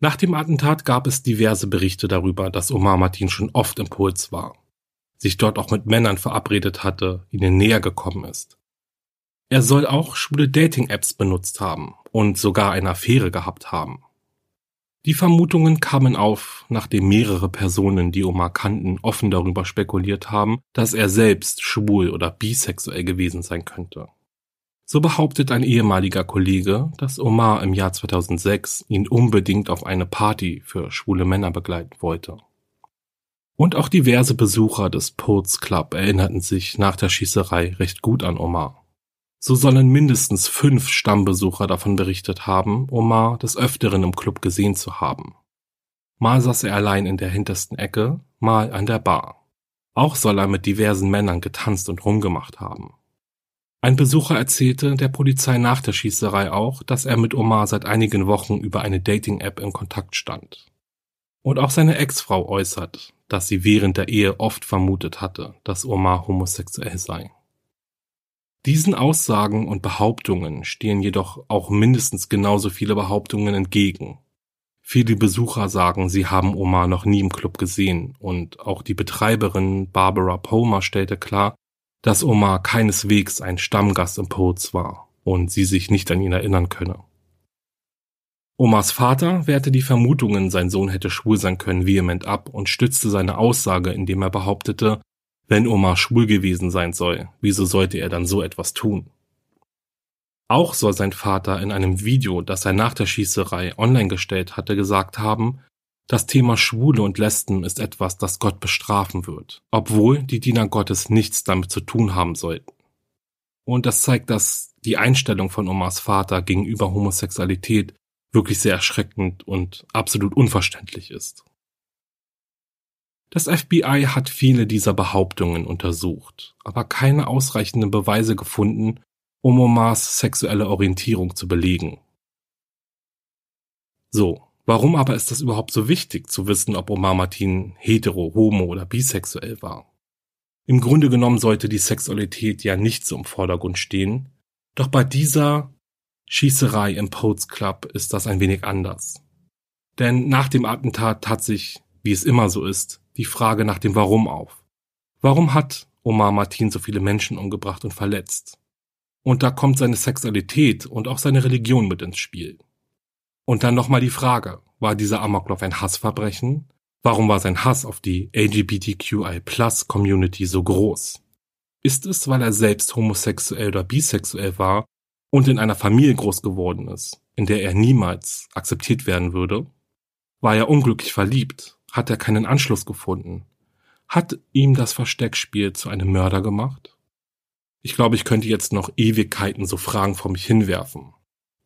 Nach dem Attentat gab es diverse Berichte darüber, dass Omar Martin schon oft im Puls war, sich dort auch mit Männern verabredet hatte, ihnen näher gekommen ist er soll auch schwule Dating-Apps benutzt haben und sogar eine Affäre gehabt haben. Die Vermutungen kamen auf, nachdem mehrere Personen, die Omar kannten, offen darüber spekuliert haben, dass er selbst schwul oder bisexuell gewesen sein könnte. So behauptet ein ehemaliger Kollege, dass Omar im Jahr 2006 ihn unbedingt auf eine Party für schwule Männer begleiten wollte. Und auch diverse Besucher des Poets Club erinnerten sich nach der Schießerei recht gut an Omar. So sollen mindestens fünf Stammbesucher davon berichtet haben, Omar des Öfteren im Club gesehen zu haben. Mal saß er allein in der hintersten Ecke, mal an der Bar. Auch soll er mit diversen Männern getanzt und rumgemacht haben. Ein Besucher erzählte der Polizei nach der Schießerei auch, dass er mit Omar seit einigen Wochen über eine Dating-App in Kontakt stand. Und auch seine Ex-Frau äußert, dass sie während der Ehe oft vermutet hatte, dass Omar homosexuell sei. Diesen Aussagen und Behauptungen stehen jedoch auch mindestens genauso viele Behauptungen entgegen. Viele Besucher sagen, sie haben Omar noch nie im Club gesehen und auch die Betreiberin Barbara Palmer stellte klar, dass Omar keineswegs ein Stammgast im Poets war und sie sich nicht an ihn erinnern könne. Omars Vater wehrte die Vermutungen, sein Sohn hätte schwul sein können, vehement ab und stützte seine Aussage, indem er behauptete, wenn Omar schwul gewesen sein soll, wieso sollte er dann so etwas tun? Auch soll sein Vater in einem Video, das er nach der Schießerei online gestellt hatte, gesagt haben, das Thema Schwule und Lesben ist etwas, das Gott bestrafen wird, obwohl die Diener Gottes nichts damit zu tun haben sollten. Und das zeigt, dass die Einstellung von Omars Vater gegenüber Das FBI hat viele dieser Behauptungen untersucht, aber keine ausreichenden Beweise gefunden, um Omars sexuelle Orientierung zu belegen. So, warum aber ist das überhaupt so wichtig zu wissen, ob Omar Martin hetero, homo oder bisexuell war? Im Grunde genommen sollte die Sexualität ja nicht so im Vordergrund stehen, doch bei dieser Schießerei im Poets Club ist das ein wenig anders. Denn nach dem Attentat tat sich, wie es immer so ist, die Frage nach dem Warum auf. Warum hat Omar Martin so viele Menschen umgebracht und verletzt? Und da kommt seine Sexualität und auch seine Religion mit ins Spiel. Und dann nochmal die Frage, war dieser Amoklauf ein Hassverbrechen? Warum war sein Hass auf die LGBTQI-Plus-Community so groß? Ist es, weil er selbst homosexuell oder bisexuell war und in einer Familie groß geworden ist, in der er niemals akzeptiert werden würde? War er unglücklich verliebt hat er keinen Anschluss gefunden? Hat ihm das Versteckspiel zu einem Mörder gemacht? Ich glaube, ich könnte jetzt noch Ewigkeiten so Fragen vor mich hinwerfen.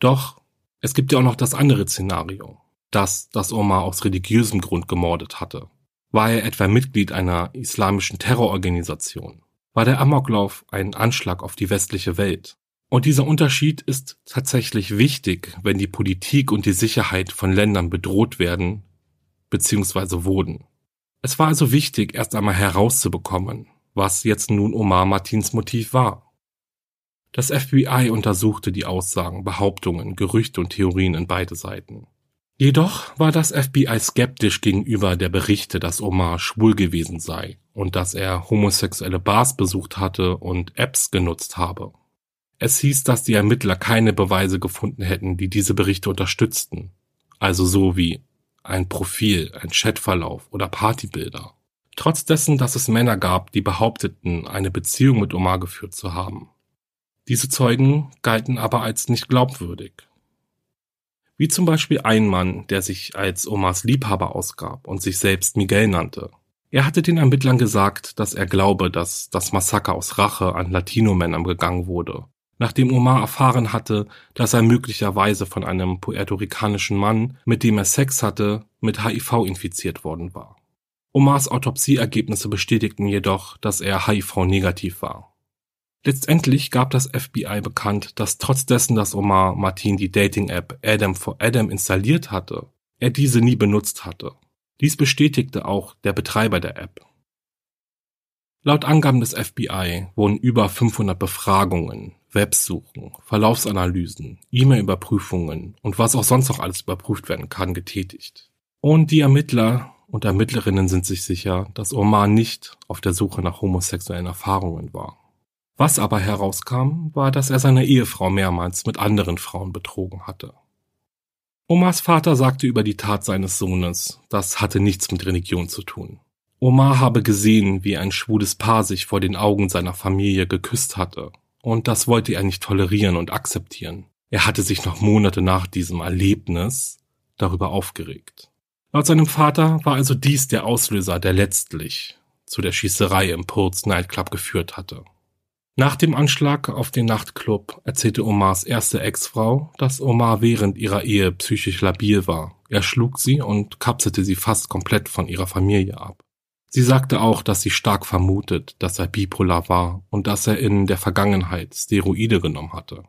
Doch, es gibt ja auch noch das andere Szenario, das, dass Omar aus religiösem Grund gemordet hatte. War er etwa Mitglied einer islamischen Terrororganisation? War der Amoklauf ein Anschlag auf die westliche Welt? Und dieser Unterschied ist tatsächlich wichtig, wenn die Politik und die Sicherheit von Ländern bedroht werden, bzw. wurden. Es war also wichtig, erst einmal herauszubekommen, was jetzt nun Omar Martins Motiv war. Das FBI untersuchte die Aussagen, Behauptungen, Gerüchte und Theorien in beide Seiten. Jedoch war das FBI skeptisch gegenüber der Berichte, dass Omar schwul gewesen sei und dass er homosexuelle Bars besucht hatte und Apps genutzt habe. Es hieß, dass die Ermittler keine Beweise gefunden hätten, die diese Berichte unterstützten. Also so wie ein Profil, ein Chatverlauf oder Partybilder. Trotz dessen, dass es Männer gab, die behaupteten, eine Beziehung mit Omar geführt zu haben. Diese Zeugen galten aber als nicht glaubwürdig. Wie zum Beispiel ein Mann, der sich als Omars Liebhaber ausgab und sich selbst Miguel nannte. Er hatte den Ermittlern gesagt, dass er glaube, dass das Massaker aus Rache an Latino-Männern gegangen wurde nachdem Omar erfahren hatte, dass er möglicherweise von einem puerto-ricanischen Mann, mit dem er Sex hatte, mit HIV infiziert worden war. Omars Autopsieergebnisse bestätigten jedoch, dass er HIV-negativ war. Letztendlich gab das FBI bekannt, dass trotz dessen, dass Omar Martin die Dating-App Adam for Adam installiert hatte, er diese nie benutzt hatte. Dies bestätigte auch der Betreiber der App. Laut Angaben des FBI wurden über 500 Befragungen, Websuchen, Verlaufsanalysen, E-Mail-Überprüfungen und was auch sonst noch alles überprüft werden kann, getätigt. Und die Ermittler und Ermittlerinnen sind sich sicher, dass Omar nicht auf der Suche nach homosexuellen Erfahrungen war. Was aber herauskam, war, dass er seine Ehefrau mehrmals mit anderen Frauen betrogen hatte. Omars Vater sagte über die Tat seines Sohnes, das hatte nichts mit Religion zu tun. Omar habe gesehen, wie ein schwules Paar sich vor den Augen seiner Familie geküsst hatte und das wollte er nicht tolerieren und akzeptieren. Er hatte sich noch Monate nach diesem Erlebnis darüber aufgeregt. Laut seinem Vater war also dies der Auslöser, der letztlich zu der Schießerei im Pulse Nightclub geführt hatte. Nach dem Anschlag auf den Nachtclub erzählte Omars erste Ex-Frau, dass Omar während ihrer Ehe psychisch labil war. Er schlug sie und kapselte sie fast komplett von ihrer Familie ab. Sie sagte auch, dass sie stark vermutet, dass er bipolar war und dass er in der Vergangenheit Steroide genommen hatte.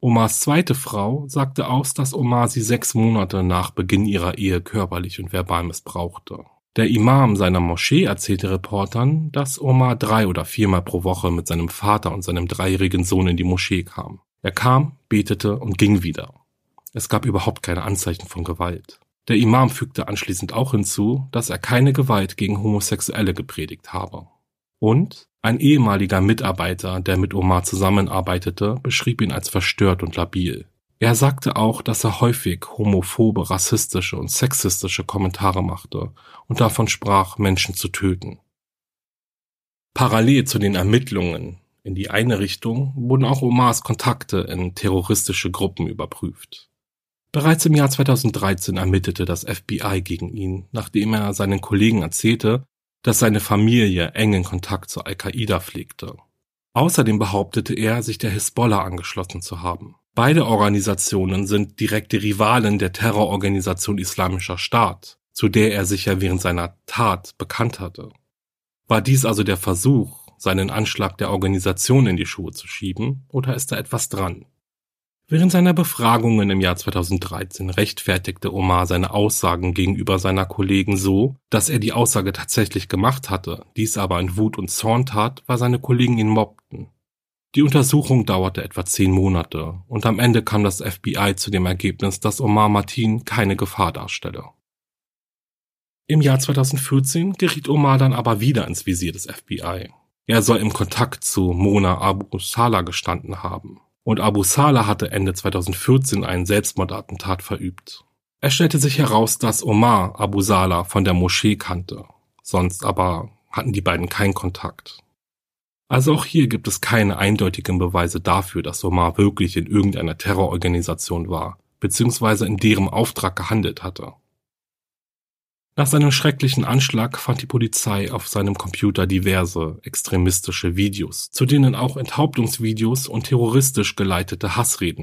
Omars zweite Frau sagte aus, dass Omar sie sechs Monate nach Beginn ihrer Ehe körperlich und verbal missbrauchte. Der Imam seiner Moschee erzählte Reportern, dass Omar drei oder viermal pro Woche mit seinem Vater und seinem dreijährigen Sohn in die Moschee kam. Er kam, betete und ging wieder. Es gab überhaupt keine Anzeichen von Gewalt. Der Imam fügte anschließend auch hinzu, dass er keine Gewalt gegen Homosexuelle gepredigt habe. Und ein ehemaliger Mitarbeiter, der mit Omar zusammenarbeitete, beschrieb ihn als verstört und labil. Er sagte auch, dass er häufig homophobe, rassistische und sexistische Kommentare machte und davon sprach, Menschen zu töten. Parallel zu den Ermittlungen in die eine Richtung wurden auch Omars Kontakte in terroristische Gruppen überprüft. Bereits im Jahr 2013 ermittelte das FBI gegen ihn, nachdem er seinen Kollegen erzählte, dass seine Familie engen Kontakt zur Al-Qaida pflegte. Außerdem behauptete er, sich der Hisbollah angeschlossen zu haben. Beide Organisationen sind direkte Rivalen der Terrororganisation Islamischer Staat, zu der er sich ja während seiner Tat bekannt hatte. War dies also der Versuch, seinen Anschlag der Organisation in die Schuhe zu schieben, oder ist da etwas dran? Während seiner Befragungen im Jahr 2013 rechtfertigte Omar seine Aussagen gegenüber seiner Kollegen so, dass er die Aussage tatsächlich gemacht hatte, dies aber in Wut und Zorn tat, weil seine Kollegen ihn mobbten. Die Untersuchung dauerte etwa zehn Monate und am Ende kam das FBI zu dem Ergebnis, dass Omar Martin keine Gefahr darstelle. Im Jahr 2014 geriet Omar dann aber wieder ins Visier des FBI. Er soll im Kontakt zu Mona Abu Salah gestanden haben und Abu Saleh hatte Ende 2014 einen Selbstmordattentat verübt. Es stellte sich heraus, dass Omar Abu Saleh von der Moschee kannte, sonst aber hatten die beiden keinen Kontakt. Also auch hier gibt es keine eindeutigen Beweise dafür, dass Omar wirklich in irgendeiner Terrororganisation war, beziehungsweise in deren Auftrag gehandelt hatte. Nach seinem schrecklichen Anschlag fand die Polizei auf seinem Computer diverse extremistische Videos, zu denen auch Enthauptungsvideos und terroristisch geleitete Hassreden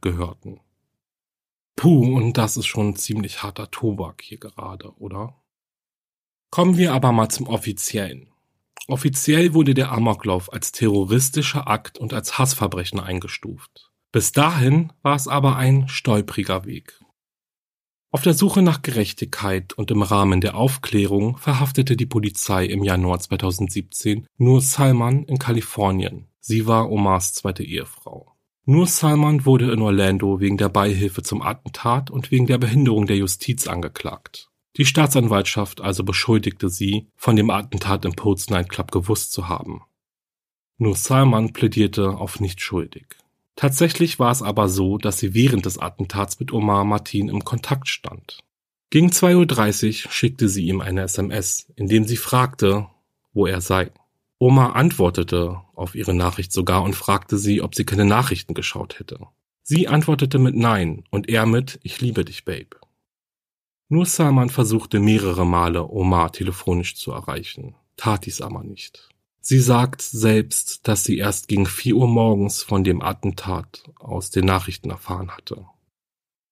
gehörten. Puh, und das ist schon ziemlich harter Tobak hier gerade, oder? Kommen wir aber mal zum Offiziellen. Offiziell wurde der Amoklauf als terroristischer Akt und als Hassverbrechen eingestuft. Bis dahin war es aber ein stolpriger Weg. Auf der Suche nach Gerechtigkeit und im Rahmen der Aufklärung verhaftete die Polizei im Januar 2017 Nur Salman in Kalifornien. Sie war Omars zweite Ehefrau. Nur Salman wurde in Orlando wegen der Beihilfe zum Attentat und wegen der Behinderung der Justiz angeklagt. Die Staatsanwaltschaft also beschuldigte sie, von dem Attentat im Pulse Nightclub gewusst zu haben. Nur Salman plädierte auf nicht schuldig. Tatsächlich war es aber so, dass sie während des Attentats mit Omar Martin im Kontakt stand. Gegen 2.30 Uhr schickte sie ihm eine SMS, in dem sie fragte, wo er sei. Oma antwortete auf ihre Nachricht sogar und fragte sie, ob sie keine Nachrichten geschaut hätte. Sie antwortete mit Nein und er mit Ich liebe dich, Babe. Nur Salman versuchte mehrere Male Omar telefonisch zu erreichen, tat dies aber nicht. Sie sagt selbst, dass sie erst gegen vier Uhr morgens von dem Attentat aus den Nachrichten erfahren hatte.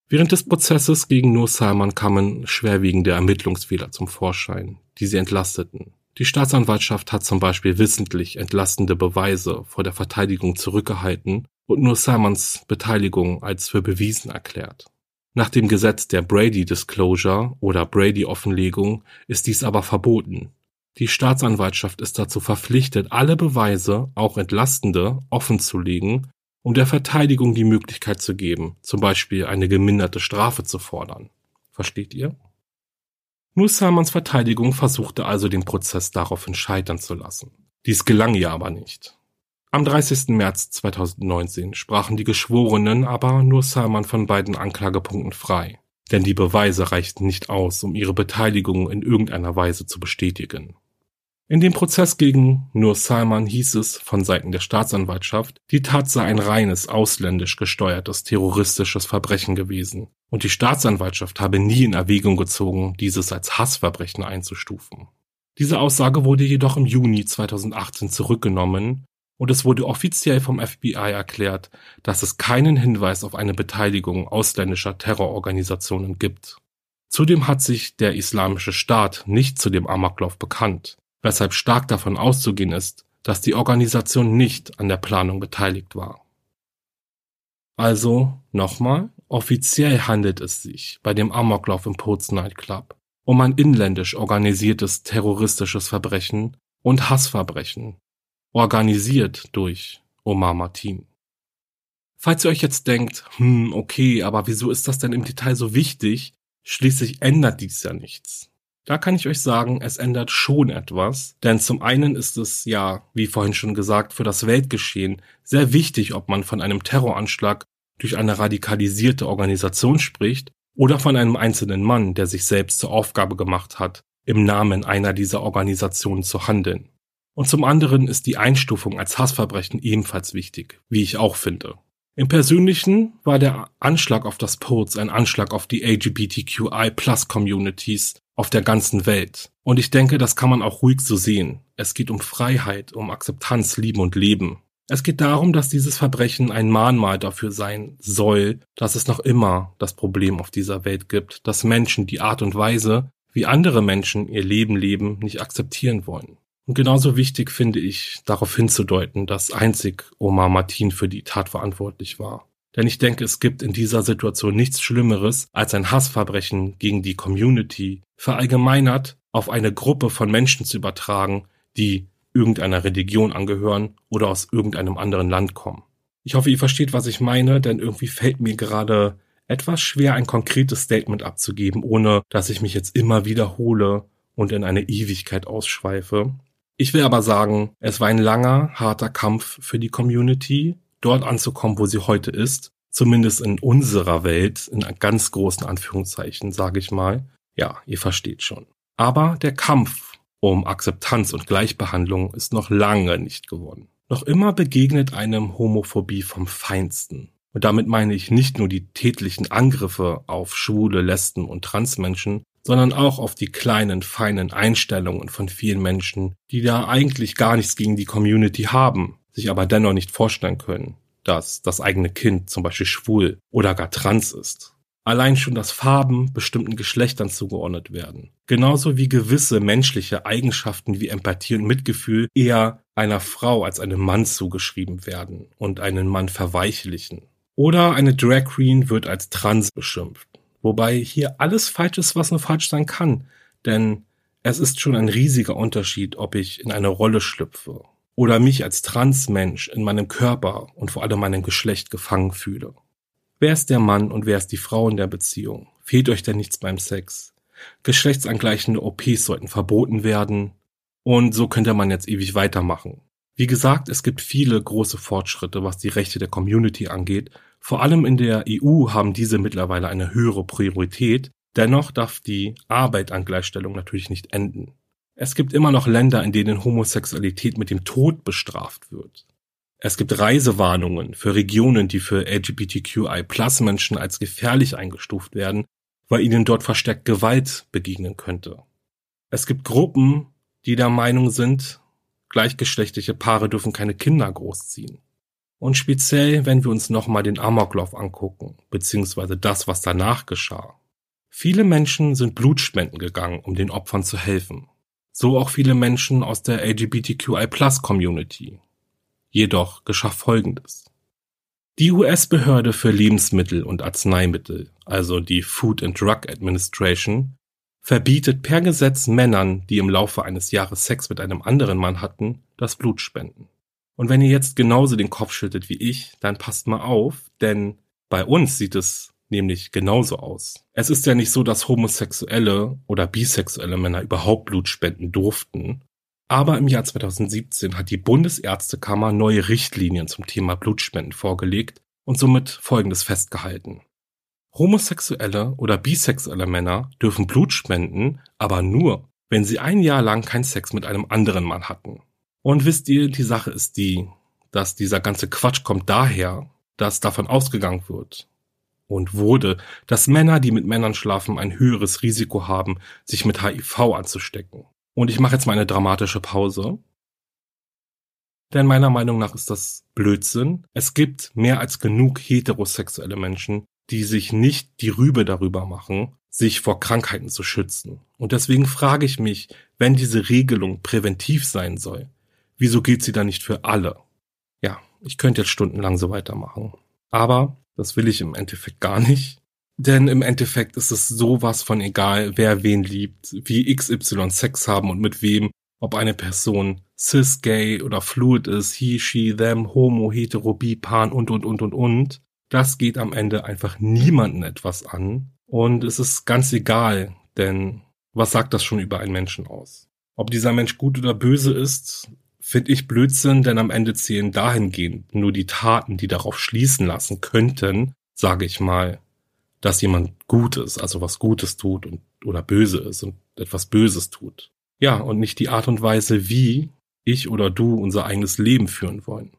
Während des Prozesses gegen Nur Salman kamen schwerwiegende Ermittlungsfehler zum Vorschein, die sie entlasteten. Die Staatsanwaltschaft hat zum Beispiel wissentlich entlastende Beweise vor der Verteidigung zurückgehalten und nur Simons Beteiligung als für bewiesen erklärt. Nach dem Gesetz der Brady Disclosure oder Brady Offenlegung ist dies aber verboten. Die Staatsanwaltschaft ist dazu verpflichtet, alle Beweise, auch entlastende, offenzulegen, um der Verteidigung die Möglichkeit zu geben, zum Beispiel eine geminderte Strafe zu fordern. Versteht ihr? Nur Salmans Verteidigung versuchte also den Prozess daraufhin scheitern zu lassen. Dies gelang ihr aber nicht. Am 30. März 2019 sprachen die Geschworenen aber nur Salman von beiden Anklagepunkten frei, denn die Beweise reichten nicht aus, um ihre Beteiligung in irgendeiner Weise zu bestätigen. In dem Prozess gegen Nur Salman hieß es von Seiten der Staatsanwaltschaft, die Tat sei ein reines ausländisch gesteuertes terroristisches Verbrechen gewesen und die Staatsanwaltschaft habe nie in Erwägung gezogen, dieses als Hassverbrechen einzustufen. Diese Aussage wurde jedoch im Juni 2018 zurückgenommen und es wurde offiziell vom FBI erklärt, dass es keinen Hinweis auf eine Beteiligung ausländischer Terrororganisationen gibt. Zudem hat sich der Islamische Staat nicht zu dem Amoklauf bekannt weshalb stark davon auszugehen ist, dass die Organisation nicht an der Planung beteiligt war. Also, nochmal, offiziell handelt es sich bei dem Amoklauf im Poets Night Club um ein inländisch organisiertes terroristisches Verbrechen und Hassverbrechen, organisiert durch Omar Martin. Falls ihr euch jetzt denkt, hm, okay, aber wieso ist das denn im Detail so wichtig? Schließlich ändert dies ja nichts. Da kann ich euch sagen, es ändert schon etwas, denn zum einen ist es ja, wie vorhin schon gesagt, für das Weltgeschehen sehr wichtig, ob man von einem Terroranschlag durch eine radikalisierte Organisation spricht oder von einem einzelnen Mann, der sich selbst zur Aufgabe gemacht hat, im Namen einer dieser Organisationen zu handeln. Und zum anderen ist die Einstufung als Hassverbrechen ebenfalls wichtig, wie ich auch finde. Im Persönlichen war der Anschlag auf das Poets ein Anschlag auf die LGBTQI Plus Communities auf der ganzen Welt. Und ich denke, das kann man auch ruhig so sehen. Es geht um Freiheit, um Akzeptanz, Lieben und Leben. Es geht darum, dass dieses Verbrechen ein Mahnmal dafür sein soll, dass es noch immer das Problem auf dieser Welt gibt, dass Menschen die Art und Weise, wie andere Menschen ihr Leben leben, nicht akzeptieren wollen. Und genauso wichtig finde ich, darauf hinzudeuten, dass einzig Omar Martin für die Tat verantwortlich war. Denn ich denke, es gibt in dieser Situation nichts Schlimmeres als ein Hassverbrechen gegen die Community, verallgemeinert auf eine Gruppe von Menschen zu übertragen, die irgendeiner Religion angehören oder aus irgendeinem anderen Land kommen. Ich hoffe, ihr versteht, was ich meine, denn irgendwie fällt mir gerade etwas schwer, ein konkretes Statement abzugeben, ohne dass ich mich jetzt immer wiederhole und in eine Ewigkeit ausschweife. Ich will aber sagen, es war ein langer, harter Kampf für die Community, dort anzukommen, wo sie heute ist. Zumindest in unserer Welt, in ganz großen Anführungszeichen, sage ich mal. Ja, ihr versteht schon. Aber der Kampf um Akzeptanz und Gleichbehandlung ist noch lange nicht gewonnen. Noch immer begegnet einem Homophobie vom Feinsten. Und damit meine ich nicht nur die tätlichen Angriffe auf schwule, Lesben und Transmenschen, sondern auch auf die kleinen, feinen Einstellungen von vielen Menschen, die da eigentlich gar nichts gegen die Community haben, sich aber dennoch nicht vorstellen können, dass das eigene Kind zum Beispiel schwul oder gar trans ist. Allein schon, dass Farben bestimmten Geschlechtern zugeordnet werden. Genauso wie gewisse menschliche Eigenschaften wie Empathie und Mitgefühl eher einer Frau als einem Mann zugeschrieben werden und einen Mann verweichlichen. Oder eine Drag Queen wird als trans beschimpft. Wobei hier alles falsch ist, was nur falsch sein kann. Denn es ist schon ein riesiger Unterschied, ob ich in eine Rolle schlüpfe oder mich als Transmensch in meinem Körper und vor allem meinem Geschlecht gefangen fühle. Wer ist der Mann und wer ist die Frau in der Beziehung? Fehlt euch denn nichts beim Sex? Geschlechtsangleichende OPs sollten verboten werden. Und so könnte man jetzt ewig weitermachen. Wie gesagt, es gibt viele große Fortschritte, was die Rechte der Community angeht vor allem in der EU haben diese mittlerweile eine höhere Priorität, dennoch darf die Arbeit an Gleichstellung natürlich nicht enden. Es gibt immer noch Länder, in denen Homosexualität mit dem Tod bestraft wird. Es gibt Reisewarnungen für Regionen, die für LGBTQI-Plus-Menschen als gefährlich eingestuft werden, weil ihnen dort verstärkt Gewalt begegnen könnte. Es gibt Gruppen, die der Meinung sind, gleichgeschlechtliche Paare dürfen keine Kinder großziehen. Und speziell, wenn wir uns nochmal den Amoklauf angucken, beziehungsweise das, was danach geschah. Viele Menschen sind Blutspenden gegangen, um den Opfern zu helfen. So auch viele Menschen aus der LGBTQI-Plus-Community. Jedoch geschah Folgendes. Die US-Behörde für Lebensmittel und Arzneimittel, also die Food and Drug Administration, verbietet per Gesetz Männern, die im Laufe eines Jahres Sex mit einem anderen Mann hatten, das Blutspenden. Und wenn ihr jetzt genauso den Kopf schüttet wie ich, dann passt mal auf, denn bei uns sieht es nämlich genauso aus. Es ist ja nicht so, dass homosexuelle oder bisexuelle Männer überhaupt Blut spenden durften. Aber im Jahr 2017 hat die Bundesärztekammer neue Richtlinien zum Thema Blutspenden vorgelegt und somit Folgendes festgehalten. Homosexuelle oder bisexuelle Männer dürfen Blut spenden, aber nur, wenn sie ein Jahr lang keinen Sex mit einem anderen Mann hatten. Und wisst ihr, die Sache ist die, dass dieser ganze Quatsch kommt daher, dass davon ausgegangen wird und wurde, dass Männer, die mit Männern schlafen, ein höheres Risiko haben, sich mit HIV anzustecken. Und ich mache jetzt mal eine dramatische Pause. Denn meiner Meinung nach ist das Blödsinn. Es gibt mehr als genug heterosexuelle Menschen, die sich nicht die Rübe darüber machen, sich vor Krankheiten zu schützen. Und deswegen frage ich mich, wenn diese Regelung präventiv sein soll, wieso gilt sie dann nicht für alle? Ja, ich könnte jetzt stundenlang so weitermachen. Aber das will ich im Endeffekt gar nicht. Denn im Endeffekt ist es sowas von egal, wer wen liebt, wie XY Sex haben und mit wem, ob eine Person cis, gay oder fluid ist, he, she, them, homo, hetero, bi, pan und und und und und. Das geht am Ende einfach niemanden etwas an. Und es ist ganz egal, denn was sagt das schon über einen Menschen aus? Ob dieser Mensch gut oder böse ist, finde ich Blödsinn, denn am Ende zählen dahingehend nur die Taten, die darauf schließen lassen könnten, sage ich mal, dass jemand Gutes, also was Gutes tut und, oder böse ist und etwas Böses tut. Ja, und nicht die Art und Weise, wie ich oder du unser eigenes Leben führen wollen.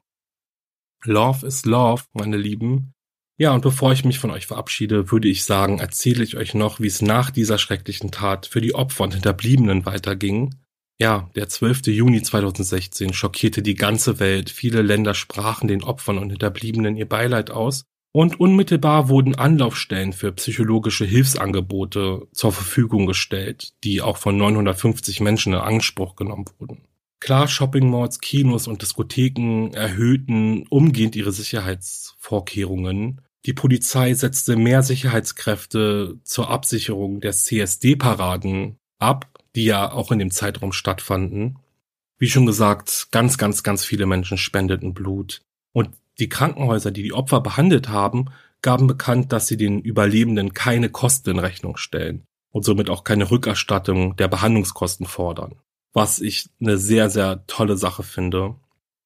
Love is Love, meine Lieben. Ja, und bevor ich mich von euch verabschiede, würde ich sagen, erzähle ich euch noch, wie es nach dieser schrecklichen Tat für die Opfer und Hinterbliebenen weiterging. Ja, der 12. Juni 2016 schockierte die ganze Welt. Viele Länder sprachen den Opfern und Hinterbliebenen ihr Beileid aus. Und unmittelbar wurden Anlaufstellen für psychologische Hilfsangebote zur Verfügung gestellt, die auch von 950 Menschen in Anspruch genommen wurden. Klar, Shopping Malls, Kinos und Diskotheken erhöhten umgehend ihre Sicherheitsvorkehrungen. Die Polizei setzte mehr Sicherheitskräfte zur Absicherung der CSD-Paraden ab, die ja auch in dem Zeitraum stattfanden. Wie schon gesagt, ganz, ganz, ganz viele Menschen spendeten Blut. Und die Krankenhäuser, die die Opfer behandelt haben, gaben bekannt, dass sie den Überlebenden keine Kosten in Rechnung stellen und somit auch keine Rückerstattung der Behandlungskosten fordern. Was ich eine sehr, sehr tolle Sache finde.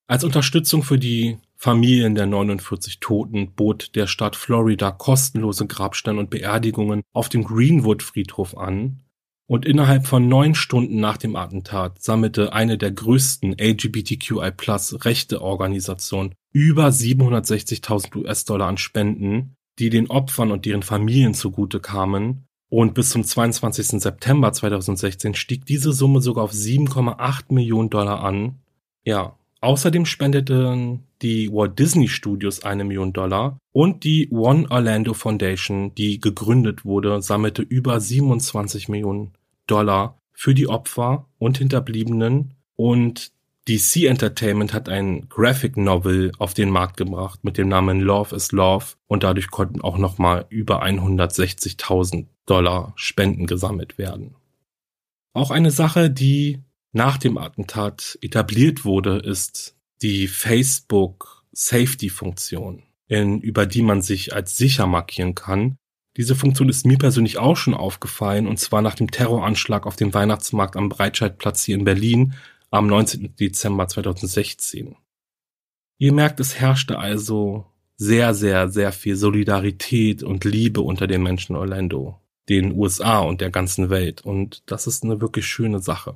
Als Unterstützung für die Familien der 49 Toten bot der Staat Florida kostenlose Grabsteine und Beerdigungen auf dem Greenwood Friedhof an, und innerhalb von neun Stunden nach dem Attentat sammelte eine der größten LGBTQI-Plus-Rechte-Organisationen über 760.000 US-Dollar an Spenden, die den Opfern und deren Familien zugute kamen. Und bis zum 22. September 2016 stieg diese Summe sogar auf 7,8 Millionen Dollar an. Ja, außerdem spendeten die Walt Disney Studios eine Million Dollar und die One Orlando Foundation, die gegründet wurde, sammelte über 27 Millionen Dollar für die Opfer und Hinterbliebenen. Und DC Entertainment hat ein Graphic Novel auf den Markt gebracht mit dem Namen Love is Love. Und dadurch konnten auch nochmal über 160.000 Dollar Spenden gesammelt werden. Auch eine Sache, die nach dem Attentat etabliert wurde, ist die Facebook Safety Funktion, in, über die man sich als sicher markieren kann diese Funktion ist mir persönlich auch schon aufgefallen, und zwar nach dem Terroranschlag auf dem Weihnachtsmarkt am Breitscheidplatz hier in Berlin am 19. Dezember 2016. Ihr merkt, es herrschte also sehr, sehr, sehr viel Solidarität und Liebe unter den Menschen Orlando, den USA und der ganzen Welt, und das ist eine wirklich schöne Sache.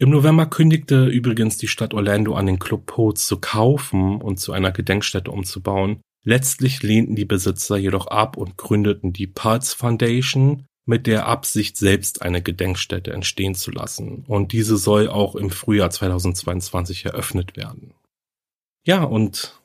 Im November kündigte übrigens die Stadt Orlando an, den Club Poets zu kaufen und zu einer Gedenkstätte umzubauen, Letztlich lehnten die Besitzer jedoch ab und gründeten die Pulse Foundation mit der Absicht, selbst eine Gedenkstätte entstehen zu lassen, und diese soll auch im Frühjahr 2022 eröffnet werden. Ja, und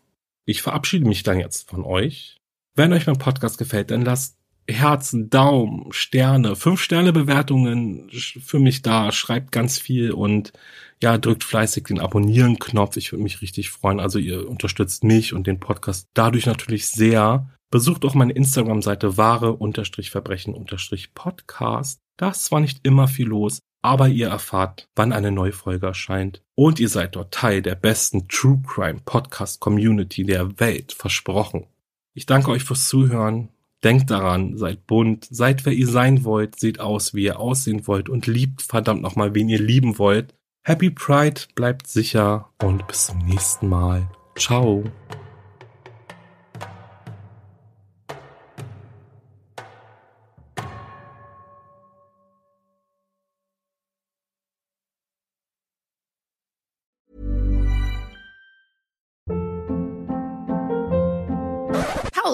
ich verabschiede mich dann jetzt von euch. Wenn euch mein Podcast gefällt, dann lasst Herzen, Daumen, Sterne, fünf Sterne Bewertungen für mich da, schreibt ganz viel und ja, drückt fleißig den Abonnieren-Knopf. Ich würde mich richtig freuen. Also ihr unterstützt mich und den Podcast dadurch natürlich sehr. Besucht auch meine Instagram-Seite wahre-verbrechen-podcast. Da ist zwar nicht immer viel los, aber ihr erfahrt, wann eine neue Folge erscheint. Und ihr seid dort Teil der besten True Crime Podcast Community der Welt. Versprochen. Ich danke euch fürs Zuhören. Denkt daran, seid bunt, seid wer ihr sein wollt, seht aus, wie ihr aussehen wollt und liebt verdammt nochmal, wen ihr lieben wollt. Happy Pride, bleibt sicher und bis zum nächsten Mal. Ciao.